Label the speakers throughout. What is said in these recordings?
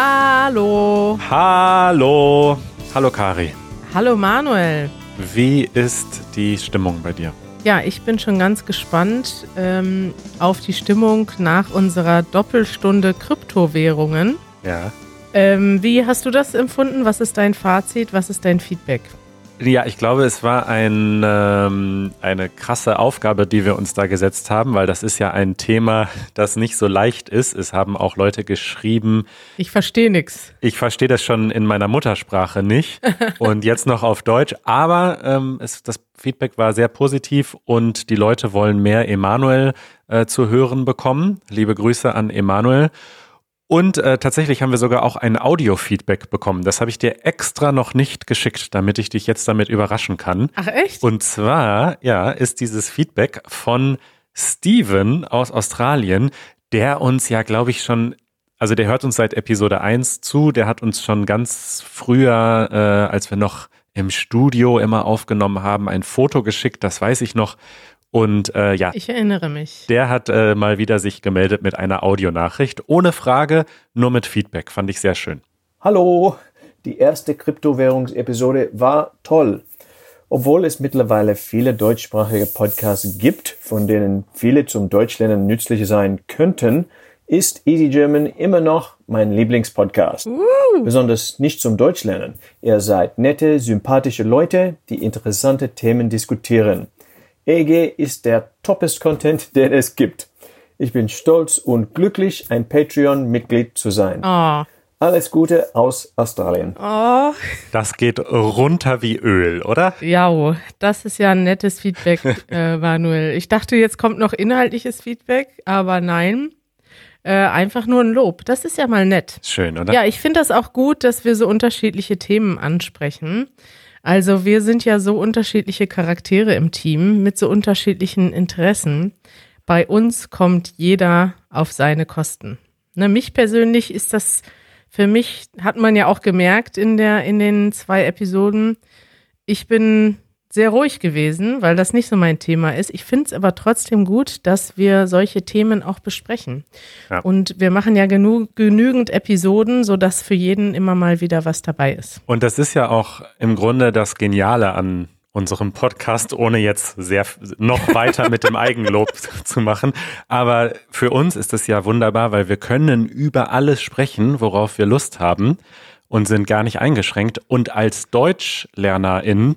Speaker 1: Hallo.
Speaker 2: Hallo. Hallo Kari.
Speaker 1: Hallo Manuel.
Speaker 2: Wie ist die Stimmung bei dir?
Speaker 1: Ja, ich bin schon ganz gespannt ähm, auf die Stimmung nach unserer Doppelstunde Kryptowährungen.
Speaker 2: Ja.
Speaker 1: Ähm, wie hast du das empfunden? Was ist dein Fazit? Was ist dein Feedback?
Speaker 2: Ja, ich glaube, es war ein, ähm, eine krasse Aufgabe, die wir uns da gesetzt haben, weil das ist ja ein Thema, das nicht so leicht ist. Es haben auch Leute geschrieben.
Speaker 1: Ich verstehe nichts.
Speaker 2: Ich verstehe das schon in meiner Muttersprache nicht und jetzt noch auf Deutsch. Aber ähm, es, das Feedback war sehr positiv und die Leute wollen mehr Emanuel äh, zu hören bekommen. Liebe Grüße an Emanuel. Und äh, tatsächlich haben wir sogar auch ein Audio-Feedback bekommen. Das habe ich dir extra noch nicht geschickt, damit ich dich jetzt damit überraschen kann.
Speaker 1: Ach echt?
Speaker 2: Und zwar, ja, ist dieses Feedback von Steven aus Australien, der uns ja, glaube ich, schon, also der hört uns seit Episode 1 zu, der hat uns schon ganz früher, äh, als wir noch im Studio immer aufgenommen haben, ein Foto geschickt, das weiß ich noch. Und äh, ja,
Speaker 1: ich erinnere mich.
Speaker 2: Der hat äh, mal wieder sich gemeldet mit einer Audionachricht. Ohne Frage, nur mit Feedback. Fand ich sehr schön.
Speaker 3: Hallo, die erste Kryptowährungsepisode war toll. Obwohl es mittlerweile viele deutschsprachige Podcasts gibt, von denen viele zum Deutschlernen nützlich sein könnten, ist Easy German immer noch mein Lieblingspodcast. Uh. Besonders nicht zum Deutschlernen. Ihr seid nette, sympathische Leute, die interessante Themen diskutieren. EG ist der toppest Content, den es gibt. Ich bin stolz und glücklich, ein Patreon-Mitglied zu sein.
Speaker 1: Oh.
Speaker 3: Alles Gute aus Australien.
Speaker 1: Oh.
Speaker 2: Das geht runter wie Öl, oder?
Speaker 1: Ja, das ist ja ein nettes Feedback, äh, Manuel. Ich dachte, jetzt kommt noch inhaltliches Feedback, aber nein. Äh, einfach nur ein Lob. Das ist ja mal nett.
Speaker 2: Schön, oder?
Speaker 1: Ja, ich finde das auch gut, dass wir so unterschiedliche Themen ansprechen. Also wir sind ja so unterschiedliche Charaktere im Team mit so unterschiedlichen Interessen. Bei uns kommt jeder auf seine Kosten. Ne, mich persönlich ist das, für mich hat man ja auch gemerkt in der, in den zwei Episoden, ich bin sehr ruhig gewesen, weil das nicht so mein Thema ist. Ich finde es aber trotzdem gut, dass wir solche Themen auch besprechen. Ja. Und wir machen ja genug, genügend Episoden, sodass für jeden immer mal wieder was dabei ist.
Speaker 2: Und das ist ja auch im Grunde das Geniale an unserem Podcast, ohne jetzt sehr noch weiter mit dem Eigenlob zu machen. Aber für uns ist es ja wunderbar, weil wir können über alles sprechen, worauf wir Lust haben und sind gar nicht eingeschränkt. Und als DeutschlernerInnen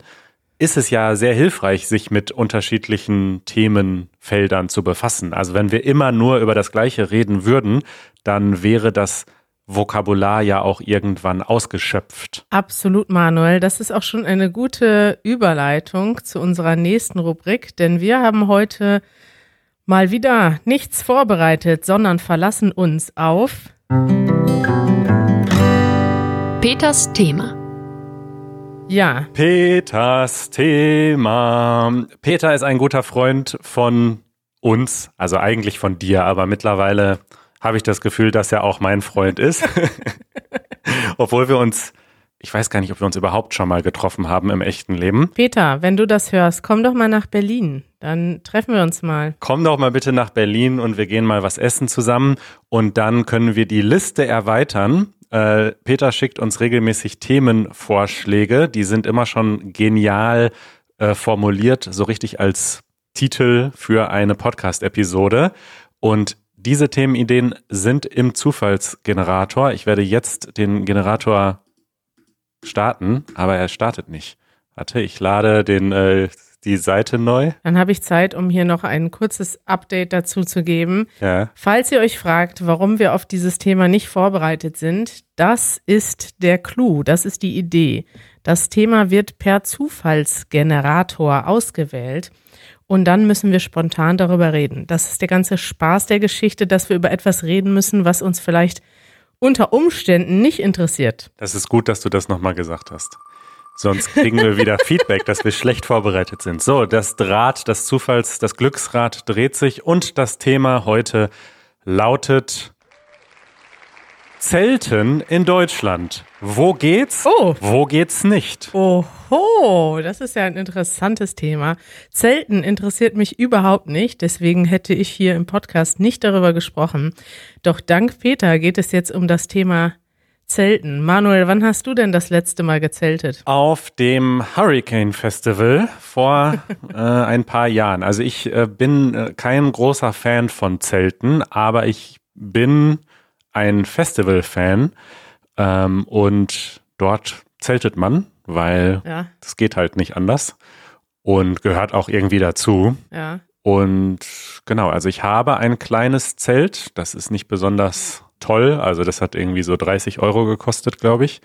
Speaker 2: ist es ja sehr hilfreich, sich mit unterschiedlichen Themenfeldern zu befassen. Also wenn wir immer nur über das Gleiche reden würden, dann wäre das Vokabular ja auch irgendwann ausgeschöpft.
Speaker 1: Absolut, Manuel. Das ist auch schon eine gute Überleitung zu unserer nächsten Rubrik, denn wir haben heute mal wieder nichts vorbereitet, sondern verlassen uns auf
Speaker 4: Peters Thema.
Speaker 1: Ja.
Speaker 2: Peters Thema. Peter ist ein guter Freund von uns, also eigentlich von dir, aber mittlerweile habe ich das Gefühl, dass er auch mein Freund ist. Obwohl wir uns, ich weiß gar nicht, ob wir uns überhaupt schon mal getroffen haben im echten Leben.
Speaker 1: Peter, wenn du das hörst, komm doch mal nach Berlin. Dann treffen wir uns mal.
Speaker 2: Komm doch mal bitte nach Berlin und wir gehen mal was essen zusammen und dann können wir die Liste erweitern äh, Peter schickt uns regelmäßig Themenvorschläge. Die sind immer schon genial äh, formuliert, so richtig als Titel für eine Podcast-Episode. Und diese Themenideen sind im Zufallsgenerator. Ich werde jetzt den Generator starten, aber er startet nicht. Warte, ich lade den äh, die Seite neu.
Speaker 1: Dann habe ich Zeit, um hier noch ein kurzes Update dazu zu geben.
Speaker 2: Ja.
Speaker 1: Falls ihr euch fragt, warum wir auf dieses Thema nicht vorbereitet sind, das ist der Clou, das ist die Idee. Das Thema wird per Zufallsgenerator ausgewählt. Und dann müssen wir spontan darüber reden. Das ist der ganze Spaß der Geschichte, dass wir über etwas reden müssen, was uns vielleicht unter Umständen nicht interessiert.
Speaker 2: Das ist gut, dass du das nochmal gesagt hast. Sonst kriegen wir wieder Feedback, dass wir schlecht vorbereitet sind. So, das Draht, das Zufalls, das Glücksrad dreht sich und das Thema heute lautet Zelten in Deutschland. Wo geht's?
Speaker 1: Oh.
Speaker 2: Wo geht's nicht?
Speaker 1: Oho, das ist ja ein interessantes Thema. Zelten interessiert mich überhaupt nicht, deswegen hätte ich hier im Podcast nicht darüber gesprochen. Doch dank Peter geht es jetzt um das Thema Zelten. Manuel, wann hast du denn das letzte Mal gezeltet?
Speaker 2: Auf dem Hurricane Festival vor äh, ein paar Jahren. Also ich äh, bin äh, kein großer Fan von Zelten, aber ich bin ein Festival-Fan ähm, und dort zeltet man, weil
Speaker 1: Ja,
Speaker 2: das geht halt nicht anders und gehört auch irgendwie dazu.
Speaker 1: ja.
Speaker 2: Und genau, also ich habe ein kleines Zelt, das ist nicht besonders toll, also das hat irgendwie so 30 Euro gekostet, glaube ich.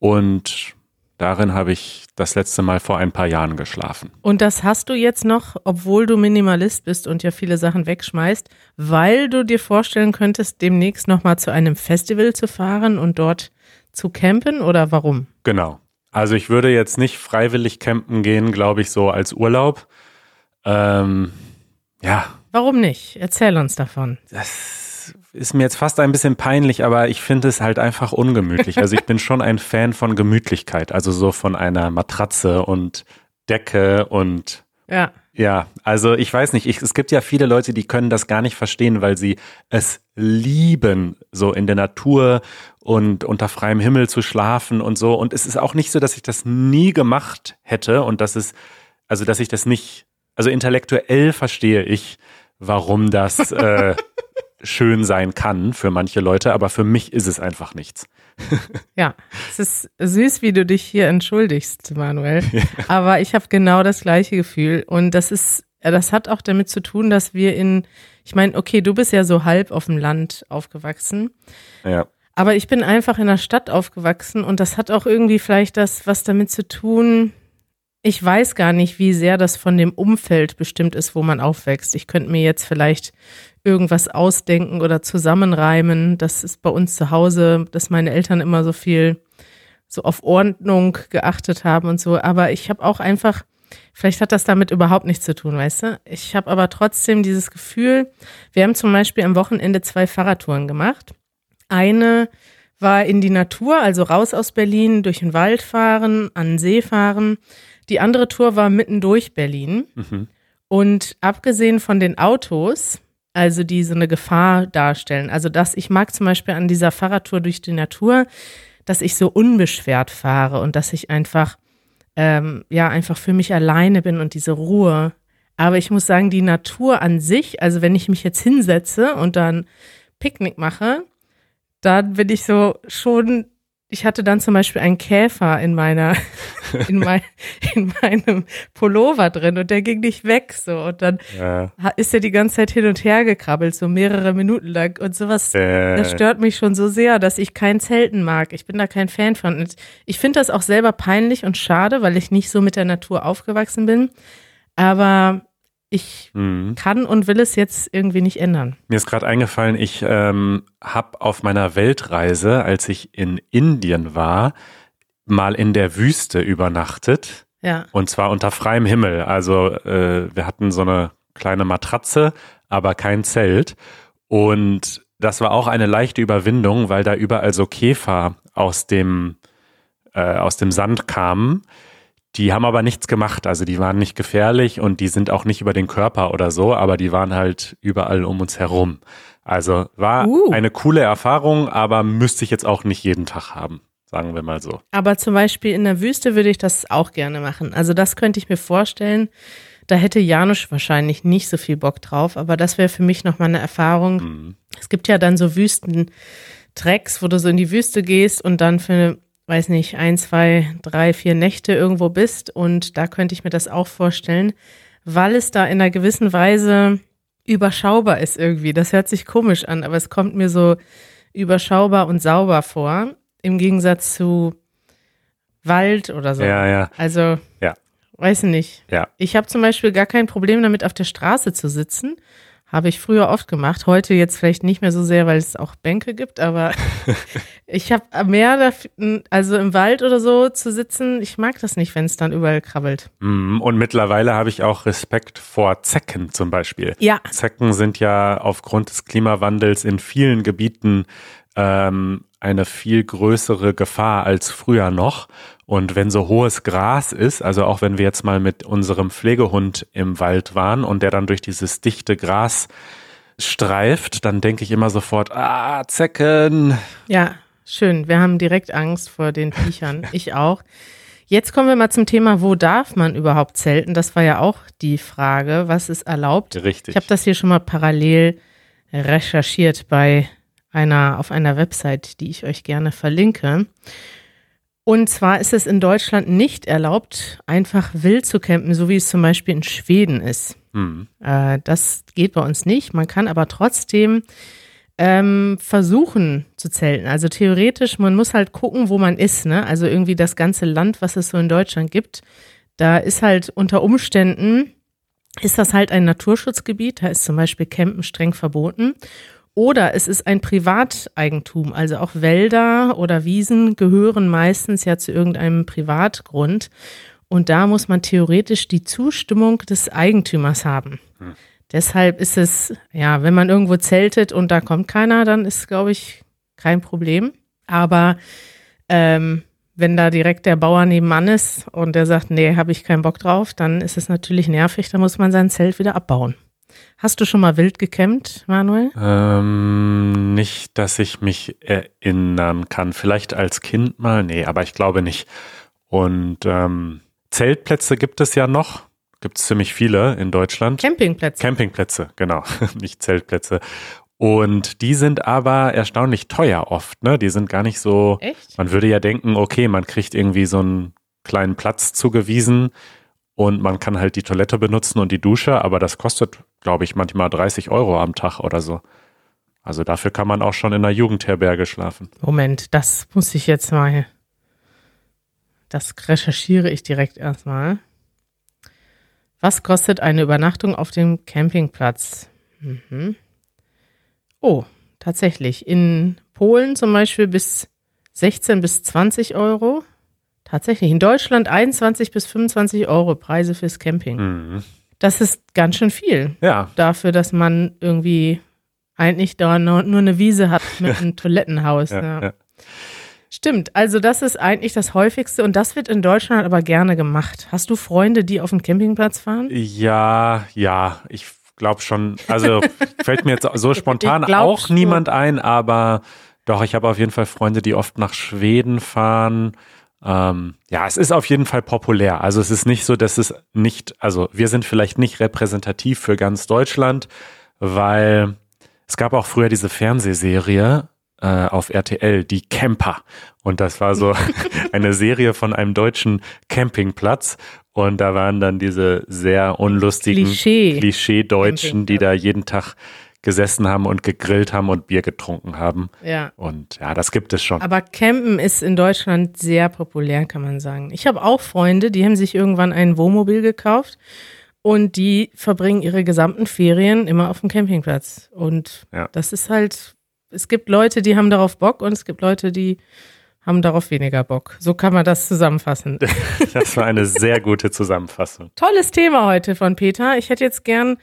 Speaker 2: Und darin habe ich das letzte Mal vor ein paar Jahren geschlafen.
Speaker 1: Und das hast du jetzt noch, obwohl du Minimalist bist und ja viele Sachen wegschmeißt, weil du dir vorstellen könntest, demnächst nochmal zu einem Festival zu fahren und dort zu campen oder warum?
Speaker 2: Genau. Also ich würde jetzt nicht freiwillig campen gehen, glaube ich, so als Urlaub. Ähm, ja,
Speaker 1: Warum nicht? Erzähl uns davon.
Speaker 2: das ist mir jetzt fast ein bisschen peinlich, aber ich finde es halt einfach ungemütlich. Also ich bin schon ein Fan von Gemütlichkeit, also so von einer Matratze und Decke und
Speaker 1: Ja,
Speaker 2: ja, also ich weiß nicht, ich, es gibt ja viele Leute, die können das gar nicht verstehen, weil sie es lieben, so in der Natur und unter freiem Himmel zu schlafen und so. Und es ist auch nicht so, dass ich das nie gemacht hätte und dass es, also dass ich das nicht, also intellektuell verstehe ich, warum das äh, schön sein kann für manche Leute, aber für mich ist es einfach nichts.
Speaker 1: ja. Es ist süß, wie du dich hier entschuldigst, Manuel. Aber ich habe genau das gleiche Gefühl. Und das ist, das hat auch damit zu tun, dass wir in, ich meine, okay, du bist ja so halb auf dem Land aufgewachsen.
Speaker 2: Ja.
Speaker 1: Aber ich bin einfach in der Stadt aufgewachsen und das hat auch irgendwie vielleicht das, was damit zu tun. Ich weiß gar nicht, wie sehr das von dem Umfeld bestimmt ist, wo man aufwächst. Ich könnte mir jetzt vielleicht irgendwas ausdenken oder zusammenreimen. Das ist bei uns zu Hause, dass meine Eltern immer so viel so auf Ordnung geachtet haben und so. Aber ich habe auch einfach, vielleicht hat das damit überhaupt nichts zu tun, weißt du? Ich habe aber trotzdem dieses Gefühl, wir haben zum Beispiel am Wochenende zwei Fahrradtouren gemacht. Eine war in die Natur, also raus aus Berlin, durch den Wald fahren, an den See fahren. Die andere Tour war mitten durch Berlin.
Speaker 2: Mhm.
Speaker 1: Und abgesehen von den Autos, also die so eine Gefahr darstellen, also dass ich mag zum Beispiel an dieser Fahrradtour durch die Natur, dass ich so unbeschwert fahre und dass ich einfach, ähm, ja, einfach für mich alleine bin und diese Ruhe. Aber ich muss sagen, die Natur an sich, also wenn ich mich jetzt hinsetze und dann Picknick mache, dann bin ich so schon, ich hatte dann zum Beispiel einen Käfer in meiner, in, mein, in meinem Pullover drin und der ging nicht weg so und dann
Speaker 2: Ja.
Speaker 1: ist er die ganze Zeit hin und her gekrabbelt, so mehrere Minuten lang und sowas.
Speaker 2: Äh,
Speaker 1: Das stört mich schon so sehr, dass ich kein Zelten mag. Ich bin da kein Fan von. Und ich finde das auch selber peinlich und schade, weil ich nicht so mit der Natur aufgewachsen bin. Aber ich
Speaker 2: mhm.
Speaker 1: kann und will es jetzt irgendwie nicht ändern.
Speaker 2: Mir ist gerade eingefallen, ich ähm, habe auf meiner Weltreise, als ich in Indien war, mal in der Wüste übernachtet.
Speaker 1: Ja.
Speaker 2: Und zwar unter freiem Himmel. Also äh, wir hatten so eine kleine Matratze, aber kein Zelt. Und das war auch eine leichte Überwindung, weil da überall so Käfer aus dem, äh, aus dem Sand kamen. Die haben aber nichts gemacht. Also die waren nicht gefährlich und die sind auch nicht über den Körper oder so, aber die waren halt überall um uns herum. Also war
Speaker 1: Uh.
Speaker 2: eine coole Erfahrung, aber müsste ich jetzt auch nicht jeden Tag haben, sagen wir mal so.
Speaker 1: Aber zum Beispiel in der Wüste würde ich das auch gerne machen. Also das könnte ich mir vorstellen. Da hätte Janusz wahrscheinlich nicht so viel Bock drauf, aber das wäre für mich nochmal eine Erfahrung.
Speaker 2: Mhm.
Speaker 1: Es gibt ja dann so Wüstentracks, wo du so in die Wüste gehst und dann für, weiß nicht, ein, zwei, drei, vier Nächte irgendwo bist. Und da könnte ich mir das auch vorstellen, weil es da in einer gewissen Weise überschaubar ist irgendwie. Das hört sich komisch an, aber es kommt mir so überschaubar und sauber vor, im Gegensatz zu Wald oder so.
Speaker 2: Ja, ja,
Speaker 1: Also,
Speaker 2: Ja.
Speaker 1: weiß nicht.
Speaker 2: ja.
Speaker 1: Ich habe zum Beispiel gar kein Problem damit, auf der Straße zu sitzen. Habe ich früher oft gemacht. Heute jetzt vielleicht nicht mehr so sehr, weil es auch Bänke gibt, aber ich habe mehr, dafür, also im Wald oder so zu sitzen. Ich mag das nicht, wenn es dann überall krabbelt.
Speaker 2: Mm, Und mittlerweile habe ich auch Respekt vor Zecken zum Beispiel.
Speaker 1: Ja,
Speaker 2: Zecken sind ja aufgrund des Klimawandels in vielen Gebieten ähm, eine viel größere Gefahr als früher noch. Und wenn so hohes Gras ist, also auch wenn wir jetzt mal mit unserem Pflegehund im Wald waren und der dann durch dieses dichte Gras streift, dann denke ich immer sofort, ah, Zecken.
Speaker 1: ja. schön. Wir haben direkt Angst vor den Viechern. ich auch. Jetzt kommen wir mal zum Thema, wo darf man überhaupt zelten? Das war ja auch die Frage, was ist erlaubt?
Speaker 2: Richtig.
Speaker 1: Ich habe das hier schon mal parallel recherchiert bei einer auf einer Website, die ich euch gerne verlinke. Und zwar ist es in Deutschland nicht erlaubt, einfach wild zu campen, so wie es zum Beispiel in Schweden ist.
Speaker 2: Hm.
Speaker 1: Äh, das geht bei uns nicht. Man kann aber trotzdem ähm, versuchen zu zelten. Also theoretisch, man muss halt gucken, wo man ist. Ne? Also irgendwie das ganze Land, was es so in Deutschland gibt, da ist halt unter Umständen, ist das halt ein Naturschutzgebiet. Da ist zum Beispiel Campen streng verboten. Oder es ist ein Privateigentum, also auch Wälder oder Wiesen gehören meistens ja zu irgendeinem Privatgrund. Und da muss man theoretisch die Zustimmung des Eigentümers haben.
Speaker 2: Hm.
Speaker 1: Deshalb ist es, ja, wenn man irgendwo zeltet und da kommt keiner, dann ist, glaube ich, kein Problem. Aber ähm, wenn da direkt der Bauer nebenan ist und der sagt, nee, habe ich keinen Bock drauf, dann ist es natürlich nervig, da muss man sein Zelt wieder abbauen. Hast du schon mal wild gekämmt, Manuel?
Speaker 2: Ähm, nicht, dass ich mich erinnern kann. Vielleicht als Kind mal, nee, aber ich glaube nicht. Und ähm, Zeltplätze gibt es ja noch. Gibt es ziemlich viele in Deutschland.
Speaker 1: Campingplätze.
Speaker 2: Campingplätze, genau, nicht Zeltplätze. Und die sind aber erstaunlich teuer oft, ne? Die sind gar nicht so.
Speaker 1: Echt?
Speaker 2: Man würde ja denken, okay, man kriegt irgendwie so einen kleinen Platz zugewiesen und man kann halt die Toilette benutzen und die Dusche, aber das kostet, glaube ich, manchmal 30 Euro am Tag oder so. Also dafür kann man auch schon in einer Jugendherberge schlafen.
Speaker 1: Moment, das muss ich jetzt mal. Das recherchiere ich direkt erstmal. Was kostet eine Übernachtung auf dem Campingplatz? Mhm. Oh, tatsächlich. In Polen zum Beispiel bis 16 bis 20 Euro. Tatsächlich. In Deutschland 21 bis 25 Euro Preise fürs Camping.
Speaker 2: Mhm.
Speaker 1: Das ist ganz schön viel
Speaker 2: Ja,
Speaker 1: dafür, dass man irgendwie eigentlich da nur nur eine Wiese hat mit einem Toilettenhaus.
Speaker 2: ja,
Speaker 1: ja.
Speaker 2: ja.
Speaker 1: Stimmt, also das ist eigentlich das häufigste und das wird in Deutschland aber gerne gemacht. Hast du Freunde, die auf den Campingplatz fahren?
Speaker 2: Ja, ja, ich glaube schon. Also fällt mir jetzt so spontan auch niemand ein, aber doch, ich habe auf jeden Fall Freunde, die oft nach Schweden fahren. Ähm, ja, es ist auf jeden Fall populär. Also es ist nicht so, dass es nicht, also wir sind vielleicht nicht repräsentativ für ganz Deutschland, weil es gab auch früher diese Fernsehserie äh, auf RTL, die Camper. Und das war so eine Serie von einem deutschen Campingplatz. Und da waren dann diese sehr unlustigen
Speaker 1: Klischee.
Speaker 2: Klischee-Deutschen, die da jeden Tag gesessen haben und gegrillt haben und Bier getrunken haben.
Speaker 1: Ja.
Speaker 2: Und ja, das gibt es schon.
Speaker 1: Aber Campen ist in Deutschland sehr populär, kann man sagen. Ich habe auch Freunde, die haben sich irgendwann ein Wohnmobil gekauft und die verbringen ihre gesamten Ferien immer auf dem Campingplatz. Und
Speaker 2: Ja.
Speaker 1: das ist halt, es gibt Leute, die haben darauf Bock und es gibt Leute, die haben darauf weniger Bock. So kann man das zusammenfassen.
Speaker 2: Das war eine sehr gute Zusammenfassung.
Speaker 1: Tolles Thema heute von Peter. Ich hätte jetzt gern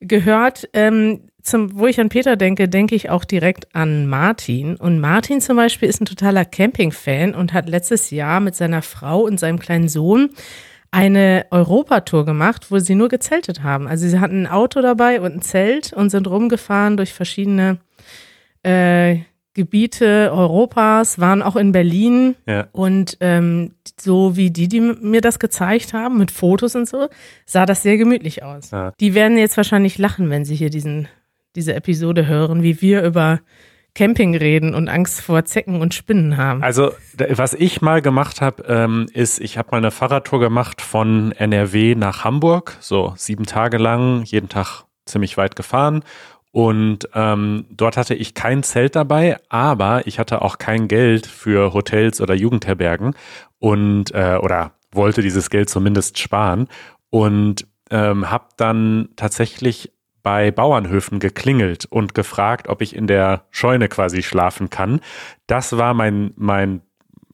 Speaker 1: gehört, ähm, zum, wo ich an Peter denke, denke ich auch direkt an Martin. Und Martin zum Beispiel ist ein totaler Camping-Fan und hat letztes Jahr mit seiner Frau und seinem kleinen Sohn eine Europatour gemacht, wo sie nur gezeltet haben. Also sie hatten ein Auto dabei und ein Zelt und sind rumgefahren durch verschiedene äh, Gebiete Europas, waren auch in Berlin
Speaker 2: Ja.
Speaker 1: und ähm, so wie die, die mir das gezeigt haben, mit Fotos und so, sah das sehr gemütlich aus.
Speaker 2: Ja.
Speaker 1: Die werden jetzt wahrscheinlich lachen, wenn sie hier diesen, diese Episode hören, wie wir über Camping reden und Angst vor Zecken und Spinnen haben.
Speaker 2: Also, was ich mal gemacht habe, ähm, ist, ich habe mal eine Fahrradtour gemacht von NRW nach Hamburg, so sieben Tage lang, jeden Tag ziemlich weit gefahren. Und ähm, dort hatte ich kein Zelt dabei, aber ich hatte auch kein Geld für Hotels oder Jugendherbergen und äh, oder wollte dieses Geld zumindest sparen und ähm, habe dann tatsächlich bei Bauernhöfen geklingelt und gefragt, ob ich in der Scheune quasi schlafen kann. Das war mein, mein,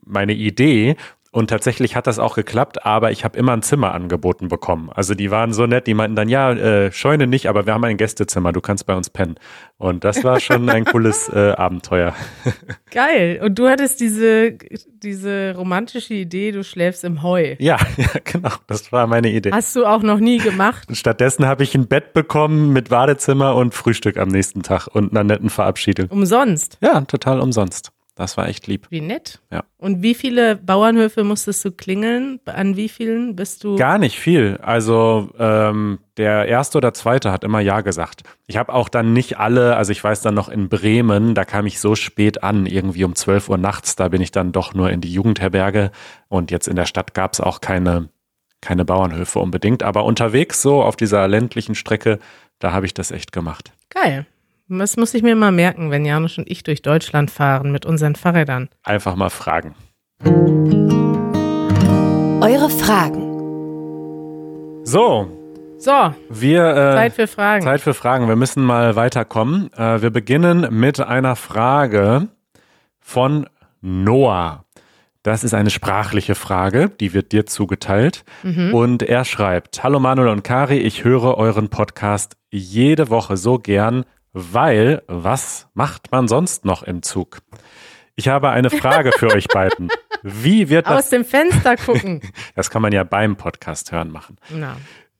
Speaker 2: meine Idee. Und tatsächlich hat das auch geklappt, aber ich habe immer ein Zimmer angeboten bekommen. Also die waren so nett, die meinten dann, ja, äh, Scheune nicht, aber wir haben ein Gästezimmer, du kannst bei uns pennen. Und das war schon ein cooles äh, Abenteuer.
Speaker 1: Geil. Und du hattest diese, diese romantische Idee, du schläfst im Heu.
Speaker 2: Ja, ja, genau, das war meine Idee.
Speaker 1: Hast du auch noch nie gemacht.
Speaker 2: Stattdessen habe ich ein Bett bekommen mit Badezimmer und Frühstück am nächsten Tag und einer netten Verabschiedung.
Speaker 1: Umsonst.
Speaker 2: Ja, total umsonst. Das war echt lieb.
Speaker 1: Wie nett.
Speaker 2: Ja.
Speaker 1: Und wie viele Bauernhöfe musstest du klingeln? An wie vielen bist du?
Speaker 2: Gar nicht viel. Also ähm, der erste oder zweite hat immer Ja gesagt. Ich habe auch dann nicht alle, also ich weiß dann noch in Bremen, da kam ich so spät an, irgendwie um 12 Uhr nachts, da bin ich dann doch nur in die Jugendherberge und jetzt in der Stadt gab es auch keine, keine Bauernhöfe unbedingt. Aber unterwegs so auf dieser ländlichen Strecke, da habe ich das echt gemacht.
Speaker 1: Geil. Das muss ich mir mal merken, wenn Janusz und ich durch Deutschland fahren mit unseren Fahrrädern.
Speaker 2: Einfach mal fragen.
Speaker 4: Eure Fragen.
Speaker 2: So,
Speaker 1: So,
Speaker 2: wir äh,
Speaker 1: Zeit für Fragen.
Speaker 2: Zeit für Fragen. Wir müssen mal weiterkommen. Äh, wir beginnen mit einer Frage von Noah. Das ist eine sprachliche Frage, die wird dir zugeteilt. Und er schreibt, Hallo Manuel und Kari, ich höre euren Podcast jede Woche so gern, weil was macht man sonst noch im Zug? Ich habe eine Frage für euch beiden. Wie wird
Speaker 1: Aus
Speaker 2: das,
Speaker 1: dem Fenster gucken.
Speaker 2: das kann man ja beim Podcast hören machen.
Speaker 1: Na,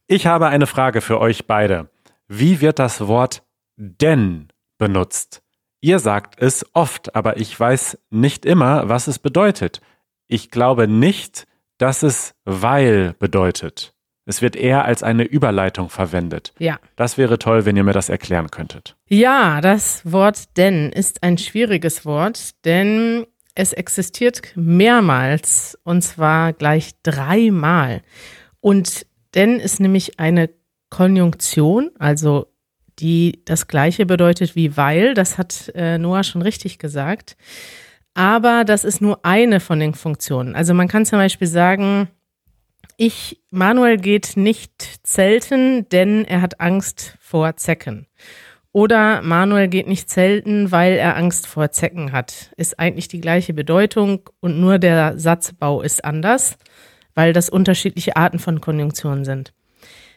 Speaker 2: Ich habe eine Frage für euch beide. Wie wird das Wort denn benutzt? Ihr sagt es oft, aber ich weiß nicht immer, was es bedeutet. Ich glaube nicht, dass es weil bedeutet. Es wird eher als eine Überleitung verwendet.
Speaker 1: ja.
Speaker 2: Das wäre toll, wenn ihr mir das erklären könntet.
Speaker 1: Ja, das Wort denn ist ein schwieriges Wort, denn es existiert mehrmals und zwar gleich dreimal. Und denn ist nämlich eine Konjunktion, also die das gleiche bedeutet wie weil, das hat äh, Noah schon richtig gesagt. Aber das ist nur eine von den Funktionen. Also man kann zum Beispiel sagen, ich, Manuel geht nicht zelten, denn er hat Angst vor Zecken. Oder Manuel geht nicht zelten, weil er Angst vor Zecken hat. Ist eigentlich die gleiche Bedeutung und nur der Satzbau ist anders, weil das unterschiedliche Arten von Konjunktionen sind.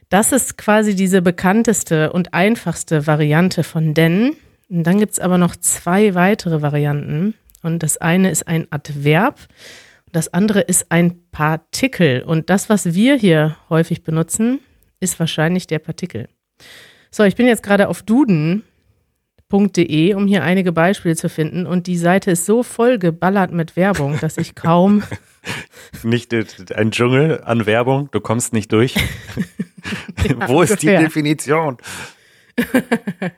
Speaker 1: Das ist quasi diese bekannteste und einfachste Variante von denn. Und dann gibt's aber noch zwei weitere Varianten. Und das eine ist ein Adverb, das andere ist ein Partikel. Und das, was wir hier häufig benutzen, ist wahrscheinlich der Partikel. So, ich bin jetzt gerade auf duden.de, um hier einige Beispiele zu finden. Und die Seite ist so voll geballert mit Werbung, dass ich kaum.
Speaker 2: Nicht äh, ein Dschungel an Werbung, du kommst nicht durch. Wo ist die
Speaker 1: ungefähr.
Speaker 2: Definition?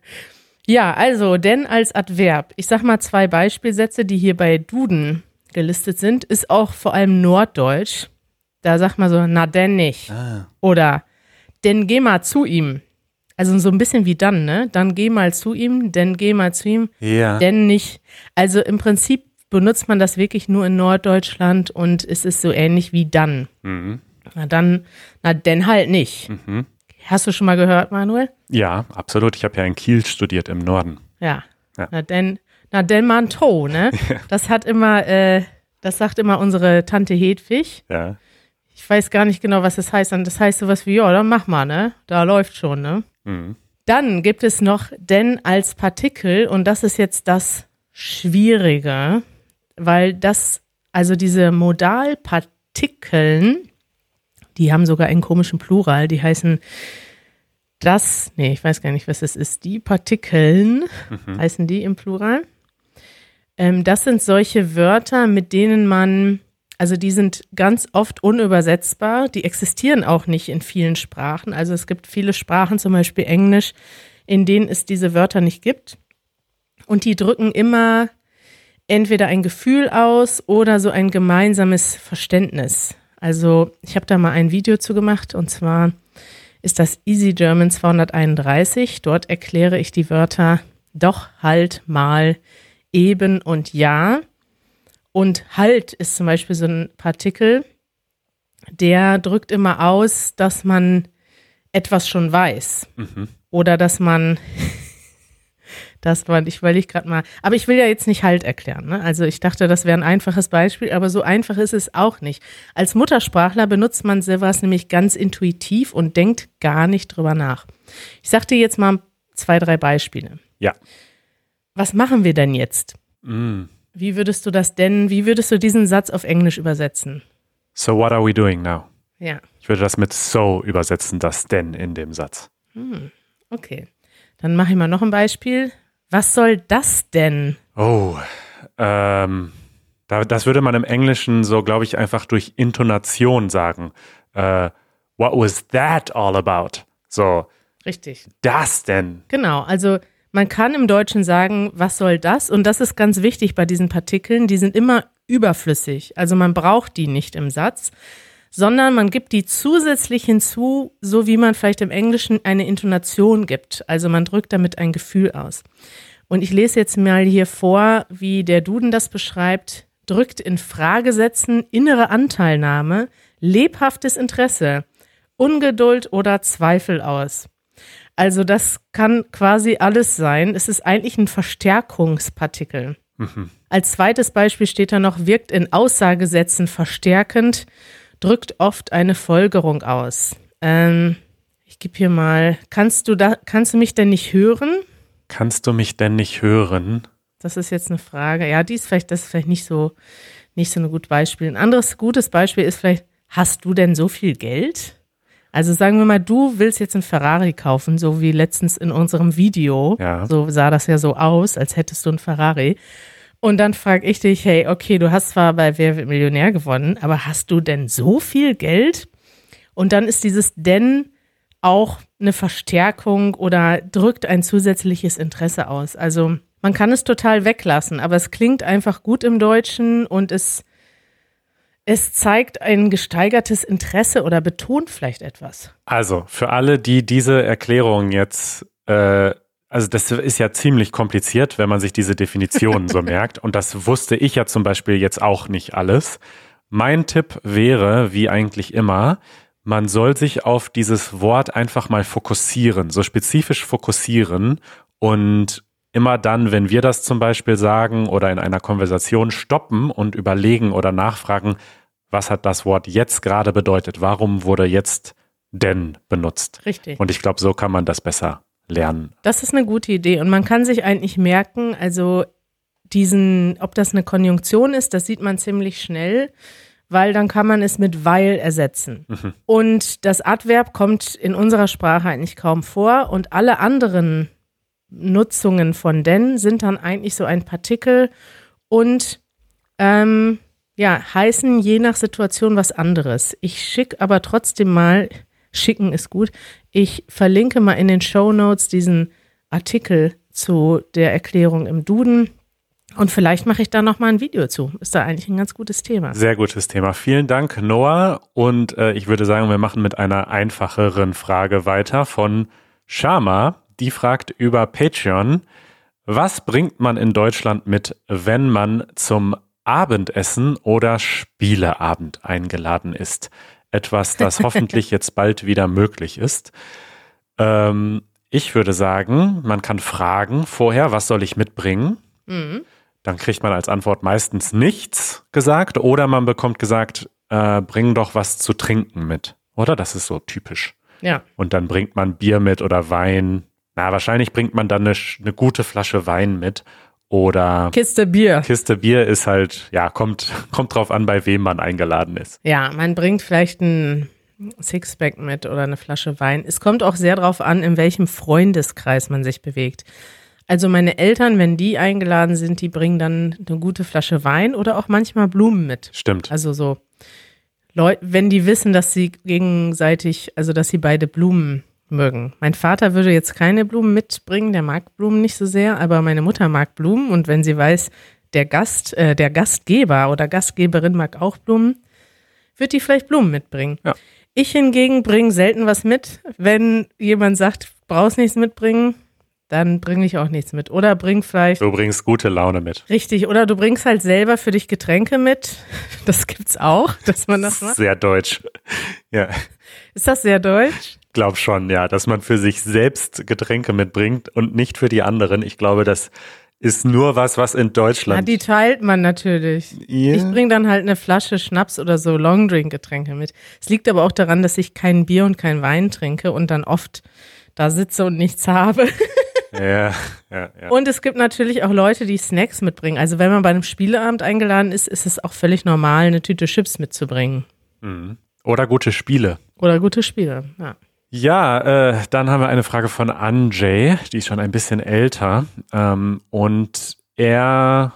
Speaker 1: Ja, also, denn als Adverb. Ich sag mal zwei Beispielsätze, die hier bei Duden gelistet sind, ist auch vor allem Norddeutsch. Da sagt man so, na denn nicht. Oder, denn geh mal zu ihm. Also so ein bisschen wie dann, ne? Dann geh mal zu ihm, denn geh mal zu ihm,
Speaker 2: Ja.
Speaker 1: denn nicht. Also im Prinzip benutzt man das wirklich nur in Norddeutschland und es ist so ähnlich wie dann.
Speaker 2: Mhm.
Speaker 1: Na dann, na denn halt nicht. Hast du schon mal gehört, Manuel?
Speaker 2: ja, absolut. Ich habe ja in Kiel studiert im Norden.
Speaker 1: Ja.
Speaker 2: Ja.
Speaker 1: Na denn, na denn man to, ne? Das hat immer, äh, das sagt immer unsere Tante Hedwig.
Speaker 2: Ja.
Speaker 1: Ich weiß gar nicht genau, was das heißt. Und das heißt sowas wie, ja, dann mach mal, ne? Da läuft schon, ne?
Speaker 2: Mhm.
Speaker 1: Dann gibt es noch denn als Partikel und das ist jetzt das Schwierige, weil das, also diese Modalpartikeln, die haben sogar einen komischen Plural, die heißen das, nee, ich weiß gar nicht, was es ist, die Partikeln, heißen die im Plural. Ähm, das sind solche Wörter, mit denen man, also die sind ganz oft unübersetzbar, die existieren auch nicht in vielen Sprachen. Also es gibt viele Sprachen, zum Beispiel Englisch, in denen es diese Wörter nicht gibt. Und die drücken immer entweder ein Gefühl aus oder so ein gemeinsames Verständnis. Also ich habe da mal ein Video zu gemacht und zwar ist das Easy German 231. Dort erkläre ich die Wörter doch, halt, mal, eben und ja. Und halt ist zum Beispiel so ein Partikel, der drückt immer aus, dass man etwas schon weiß. Oder dass man, das war, ich überlege gerade mal, aber ich will ja jetzt nicht halt erklären. Ne? Also ich dachte, das wäre ein einfaches Beispiel, aber so einfach ist es auch nicht. Als Muttersprachler benutzt man sowas nämlich ganz intuitiv und denkt gar nicht drüber nach. Ich sag dir jetzt mal zwei, drei Beispiele.
Speaker 2: Ja.
Speaker 1: Was machen wir denn jetzt?
Speaker 2: Mm.
Speaker 1: Wie würdest du das denn, wie würdest du diesen Satz auf Englisch übersetzen?
Speaker 2: So what are we doing now?
Speaker 1: Ja,
Speaker 2: Ich würde das mit so übersetzen, das denn in dem Satz.
Speaker 1: okay. Dann mache ich mal noch ein Beispiel. Was soll das denn?
Speaker 2: Oh, ähm, da, das würde man im Englischen so, glaube ich, einfach durch Intonation sagen. Äh, what was that all about? So,
Speaker 1: Richtig.
Speaker 2: das denn?
Speaker 1: Genau, also man kann im Deutschen sagen, was soll das? Und das ist ganz wichtig bei diesen Partikeln, die sind immer überflüssig. Also man braucht die nicht im Satz, sondern man gibt die zusätzlich hinzu, so wie man vielleicht im Englischen eine Intonation gibt. Also man drückt damit ein Gefühl aus. Und ich lese jetzt mal hier vor, wie der Duden das beschreibt. Drückt in Fragesätzen innere Anteilnahme, lebhaftes Interesse, Ungeduld oder Zweifel aus. Also das kann quasi alles sein. Es ist eigentlich ein Verstärkungspartikel. Als zweites Beispiel steht da noch, wirkt in Aussagesätzen verstärkend, drückt oft eine Folgerung aus. Ähm, ich gebe hier mal, kannst du da, kannst du mich denn nicht hören?
Speaker 2: Kannst du mich denn nicht hören?
Speaker 1: Das ist jetzt eine Frage. Ja, die ist vielleicht, das ist vielleicht nicht so, nicht so ein gutes Beispiel. Ein anderes gutes Beispiel ist vielleicht, hast du denn so viel Geld? Also sagen wir mal, du willst jetzt einen Ferrari kaufen, so wie letztens in unserem Video.
Speaker 2: Ja.
Speaker 1: So sah das ja so aus, als hättest du einen Ferrari. Und dann frage ich dich, hey, okay, du hast zwar bei Wer wird Millionär gewonnen, aber hast du denn so viel Geld? Und dann ist dieses denn auch eine Verstärkung oder drückt ein zusätzliches Interesse aus. Also man kann es total weglassen, aber es klingt einfach gut im Deutschen und es, es zeigt ein gesteigertes Interesse oder betont vielleicht etwas.
Speaker 2: Also, für alle, die diese Erklärung jetzt, äh, also das ist ja ziemlich kompliziert, wenn man sich diese Definitionen so merkt. Und das wusste ich ja zum Beispiel jetzt auch nicht alles. Mein Tipp wäre, wie eigentlich immer, man soll sich auf dieses Wort einfach mal fokussieren, so spezifisch fokussieren und immer dann, wenn wir das zum Beispiel sagen oder in einer Konversation stoppen und überlegen oder nachfragen, was hat das Wort jetzt gerade bedeutet? Warum wurde jetzt denn benutzt?
Speaker 1: Richtig.
Speaker 2: Und ich glaube, so kann man das besser lernen.
Speaker 1: Das ist eine gute Idee und man kann sich eigentlich merken, also diesen, ob das eine Konjunktion ist, das sieht man ziemlich schnell, weil dann kann man es mit weil ersetzen. Und das Adverb kommt in unserer Sprache eigentlich kaum vor und alle anderen Nutzungen von denn sind dann eigentlich so ein Partikel und ähm, ja, heißen je nach Situation was anderes. Ich schicke aber trotzdem mal, schicken ist gut, ich verlinke mal in den Show Notes diesen Artikel zu der Erklärung im Duden. Und vielleicht mache ich da noch mal ein Video zu. Ist da eigentlich ein ganz gutes Thema.
Speaker 2: Sehr gutes Thema. Vielen Dank, Noah. Und äh, ich würde sagen, wir machen mit einer einfacheren Frage weiter von Shama. Die fragt über Patreon, was bringt man in Deutschland mit, wenn man zum Abendessen oder Spieleabend eingeladen ist? Etwas, das hoffentlich jetzt bald wieder möglich ist. Ähm, ich würde sagen, man kann fragen vorher, was soll ich mitbringen?
Speaker 1: Mhm.
Speaker 2: Dann kriegt man als Antwort meistens nichts gesagt oder man bekommt gesagt, äh, bring doch was zu trinken mit. Oder? Das ist so typisch.
Speaker 1: Ja,
Speaker 2: Und dann bringt man Bier mit oder Wein. Na, wahrscheinlich bringt man dann eine, eine gute Flasche Wein mit. Oder
Speaker 1: Kiste Bier.
Speaker 2: Kiste Bier ist halt, ja, kommt, kommt drauf an, bei wem man eingeladen ist.
Speaker 1: Ja, man bringt vielleicht ein Sixpack mit oder eine Flasche Wein. Es kommt auch sehr darauf an, in welchem Freundeskreis man sich bewegt. Also meine Eltern, wenn die eingeladen sind, die bringen dann eine gute Flasche Wein oder auch manchmal Blumen mit.
Speaker 2: Stimmt.
Speaker 1: Also so Leute, wenn die wissen, dass sie gegenseitig, also dass sie beide Blumen mögen. Mein Vater würde jetzt keine Blumen mitbringen, der mag Blumen nicht so sehr, aber meine Mutter mag Blumen und wenn sie weiß, der Gast, äh, der Gastgeber oder Gastgeberin mag auch Blumen, wird die vielleicht Blumen mitbringen.
Speaker 2: Ja.
Speaker 1: Ich hingegen bringe selten was mit. Wenn jemand sagt, brauchst nichts mitbringen, dann bringe ich auch nichts mit. Oder bring vielleicht
Speaker 2: Du bringst gute Laune mit.
Speaker 1: Richtig, oder du bringst halt selber für dich Getränke mit. Das gibt's auch, dass man das macht.
Speaker 2: Sehr deutsch. Ja,
Speaker 1: Ist das sehr deutsch?
Speaker 2: Glaub schon, ja, dass man für sich selbst Getränke mitbringt und nicht für die anderen. Ich glaube, das ist nur was, was in
Speaker 1: Ja,
Speaker 2: Deutschland.
Speaker 1: die teilt man natürlich.
Speaker 2: Ja.
Speaker 1: Ich bring dann halt eine Flasche Schnaps oder so Longdrink-Getränke mit. Es liegt aber auch daran, dass ich kein Bier und kein Wein trinke und dann oft da sitze und nichts habe.
Speaker 2: ja, ja, ja.
Speaker 1: Und es gibt natürlich auch Leute, die Snacks mitbringen. Also wenn man bei einem Spieleabend eingeladen ist, ist es auch völlig normal, eine Tüte Chips mitzubringen.
Speaker 2: Oder gute Spiele.
Speaker 1: Oder gute Spiele, ja.
Speaker 2: Ja, äh, dann haben wir eine Frage von Anjay, die ist schon ein bisschen älter. Ähm, und er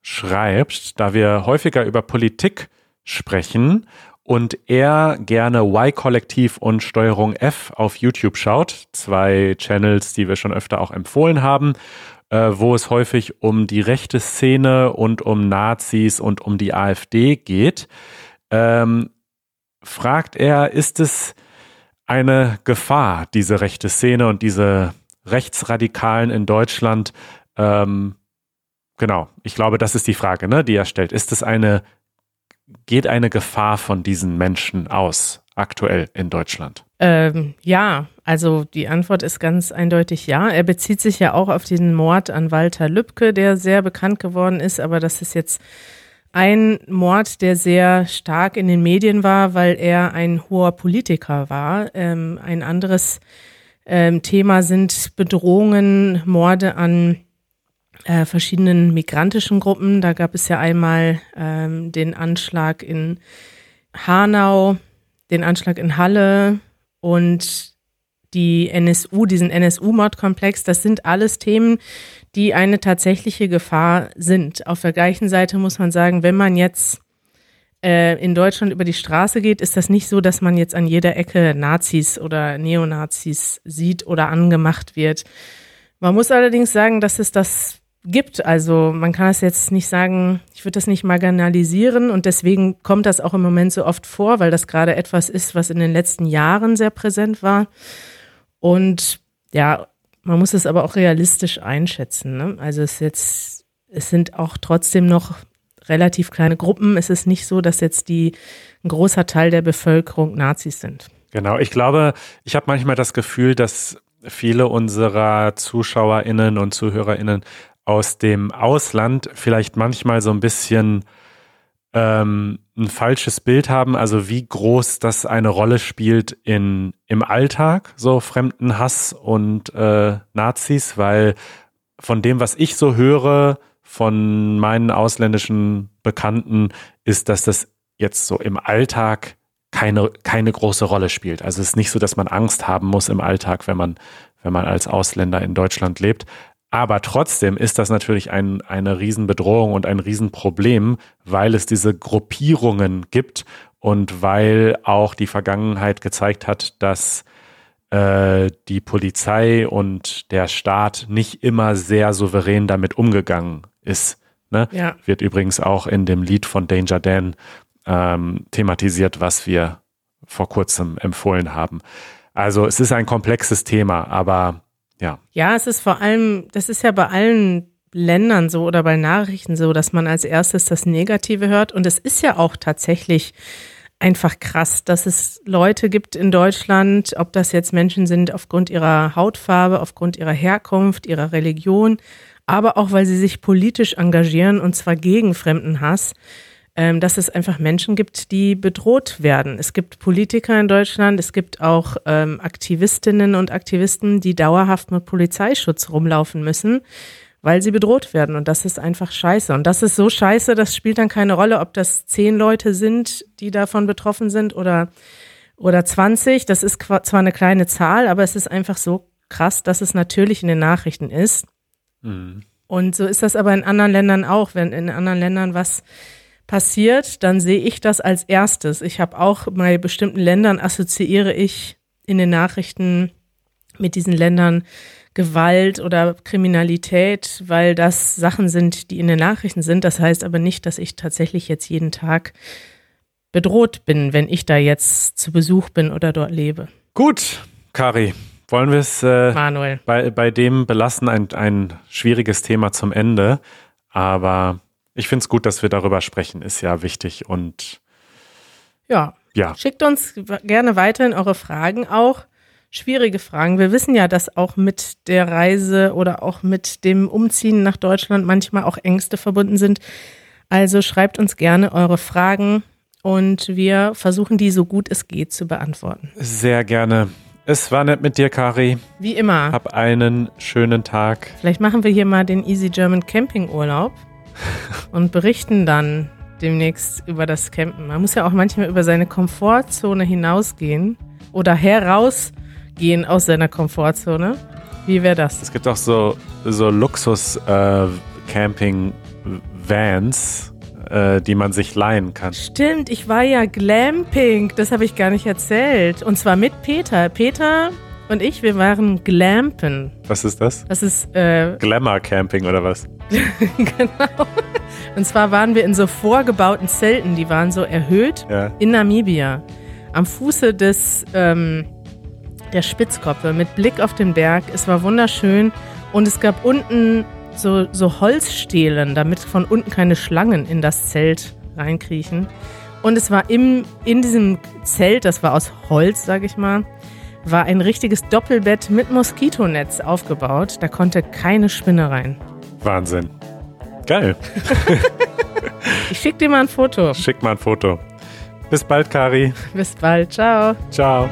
Speaker 2: schreibt, da wir häufiger über Politik sprechen und er gerne Y-Kollektiv und Steuerung F auf YouTube schaut, zwei Channels, die wir schon öfter auch empfohlen haben, äh, wo es häufig um die rechte Szene und um Nazis und um die AfD geht, ähm, fragt er, ist es eine Gefahr, diese rechte Szene und diese Rechtsradikalen in Deutschland? Ähm, genau, ich glaube, das ist die Frage, ne, die er stellt. Ist es eine geht eine Gefahr von diesen Menschen aus aktuell in Deutschland?
Speaker 1: Ähm, ja, also die Antwort ist ganz eindeutig ja. Er bezieht sich ja auch auf diesen Mord an Walter Lübcke, der sehr bekannt geworden ist, aber das ist jetzt ein Mord, der sehr stark in den Medien war, weil er ein hoher Politiker war. Ähm, ein anderes ähm, Thema sind Bedrohungen, Morde an äh, verschiedenen migrantischen Gruppen. Da gab es ja einmal ähm, den Anschlag in Hanau, den Anschlag in Halle und die NSU, diesen NSU-Mordkomplex. Das sind alles Themen, die eine tatsächliche Gefahr sind. Auf der gleichen Seite muss man sagen, wenn man jetzt äh, in Deutschland über die Straße geht, ist das nicht so, dass man jetzt an jeder Ecke Nazis oder Neonazis sieht oder angemacht wird. Man muss allerdings sagen, dass es das gibt. Also man kann es jetzt nicht sagen, ich würde das nicht marginalisieren und deswegen kommt das auch im Moment so oft vor, weil das gerade etwas ist, was in den letzten Jahren sehr präsent war. Und ja, man muss es aber auch realistisch einschätzen. Ne? Also es jetzt, es sind auch trotzdem noch relativ kleine Gruppen. Es ist nicht so, dass jetzt die ein großer Teil der Bevölkerung Nazis sind.
Speaker 2: Genau, ich glaube, ich habe manchmal das Gefühl, dass viele unserer ZuschauerInnen und ZuhörerInnen aus dem Ausland vielleicht manchmal so ein bisschen ähm, ein falsches Bild haben, also wie groß das eine Rolle spielt in, im Alltag, so Fremdenhass und äh, Nazis, weil von dem, was ich so höre, von meinen ausländischen Bekannten, ist, dass das jetzt so im Alltag keine, keine große Rolle spielt. Also es ist nicht so, dass man Angst haben muss im Alltag, wenn man, wenn man als Ausländer in Deutschland lebt. Aber trotzdem ist das natürlich ein, eine Riesenbedrohung und ein Riesenproblem, weil es diese Gruppierungen gibt und weil auch die Vergangenheit gezeigt hat, dass äh, die Polizei und der Staat nicht immer sehr souverän damit umgegangen ist. Ne? Ja. Wird übrigens auch in dem Lied von Danger Dan ähm, thematisiert, was wir vor kurzem empfohlen haben. Also es ist ein komplexes Thema, aber ja.
Speaker 1: Ja, es ist vor allem, das ist ja bei allen Ländern so oder bei Nachrichten so, dass man als erstes das Negative hört. Und es ist ja auch tatsächlich einfach krass, dass es Leute gibt in Deutschland, ob das jetzt Menschen sind aufgrund ihrer Hautfarbe, aufgrund ihrer Herkunft, ihrer Religion, aber auch weil sie sich politisch engagieren und zwar gegen Fremdenhass, ähm, dass es einfach Menschen gibt, die bedroht werden. Es gibt Politiker in Deutschland, es gibt auch ähm, Aktivistinnen und Aktivisten, die dauerhaft mit Polizeischutz rumlaufen müssen, weil sie bedroht werden. Und das ist einfach scheiße. Und das ist so scheiße, das spielt dann keine Rolle, ob das zehn Leute sind, die davon betroffen sind oder, oder 20. Das ist zwar eine kleine Zahl, aber es ist einfach so krass, dass es natürlich in den Nachrichten ist. Mhm. Und so ist das aber in anderen Ländern auch, wenn in anderen Ländern was passiert, dann sehe ich das als erstes. Ich habe auch bei bestimmten Ländern assoziiere ich in den Nachrichten mit diesen Ländern Gewalt oder Kriminalität, weil das Sachen sind, die in den Nachrichten sind. Das heißt aber nicht, dass ich tatsächlich jetzt jeden Tag bedroht bin, wenn ich da jetzt zu Besuch bin oder dort lebe.
Speaker 2: Gut, Kari, wollen wir es äh, Bei, bei dem belassen, ein, ein schwieriges Thema zum Ende. Aber ich finde es gut, dass wir darüber sprechen, ist ja wichtig und
Speaker 1: ja. ja. Schickt uns gerne weiterhin eure Fragen auch. Schwierige Fragen. Wir wissen ja, dass auch mit der Reise oder auch mit dem Umziehen nach Deutschland manchmal auch Ängste verbunden sind. Also schreibt uns gerne eure Fragen und wir versuchen die so gut es geht zu beantworten.
Speaker 2: Sehr gerne. Es war nett mit dir, Kari.
Speaker 1: Wie immer.
Speaker 2: Hab einen schönen Tag.
Speaker 1: Vielleicht machen wir hier mal den Easy German Camping Urlaub und berichten dann demnächst über das Campen. Man muss ja auch manchmal über seine Komfortzone hinausgehen oder herausgehen aus seiner Komfortzone. Wie wäre das?
Speaker 2: Es gibt auch so, so Luxus-Camping- äh, Vans, äh, die man sich leihen kann.
Speaker 1: Stimmt, ich war ja Glamping. Das habe ich gar nicht erzählt. Und zwar mit Peter. Peter und ich, wir waren Glampen.
Speaker 2: Was ist das?
Speaker 1: Das ist, äh,
Speaker 2: Glamour Camping oder was?
Speaker 1: genau. Und zwar waren wir in so vorgebauten Zelten, die waren so erhöht
Speaker 2: Ja.
Speaker 1: in Namibia. Am Fuße des, ähm, der Spitzkoppe mit Blick auf den Berg. Es war wunderschön. Und es gab unten so, so Holzstelen, damit von unten keine Schlangen in das Zelt reinkriechen. Und es war im, in diesem Zelt, das war aus Holz, sag ich mal, war ein richtiges Doppelbett mit Moskitonetz aufgebaut. Da konnte keine Spinne rein.
Speaker 2: Wahnsinn. Geil.
Speaker 1: Ich schick dir mal ein Foto.
Speaker 2: Schick mal ein Foto. Bis bald, Kari.
Speaker 1: Bis bald. Ciao.
Speaker 2: Ciao.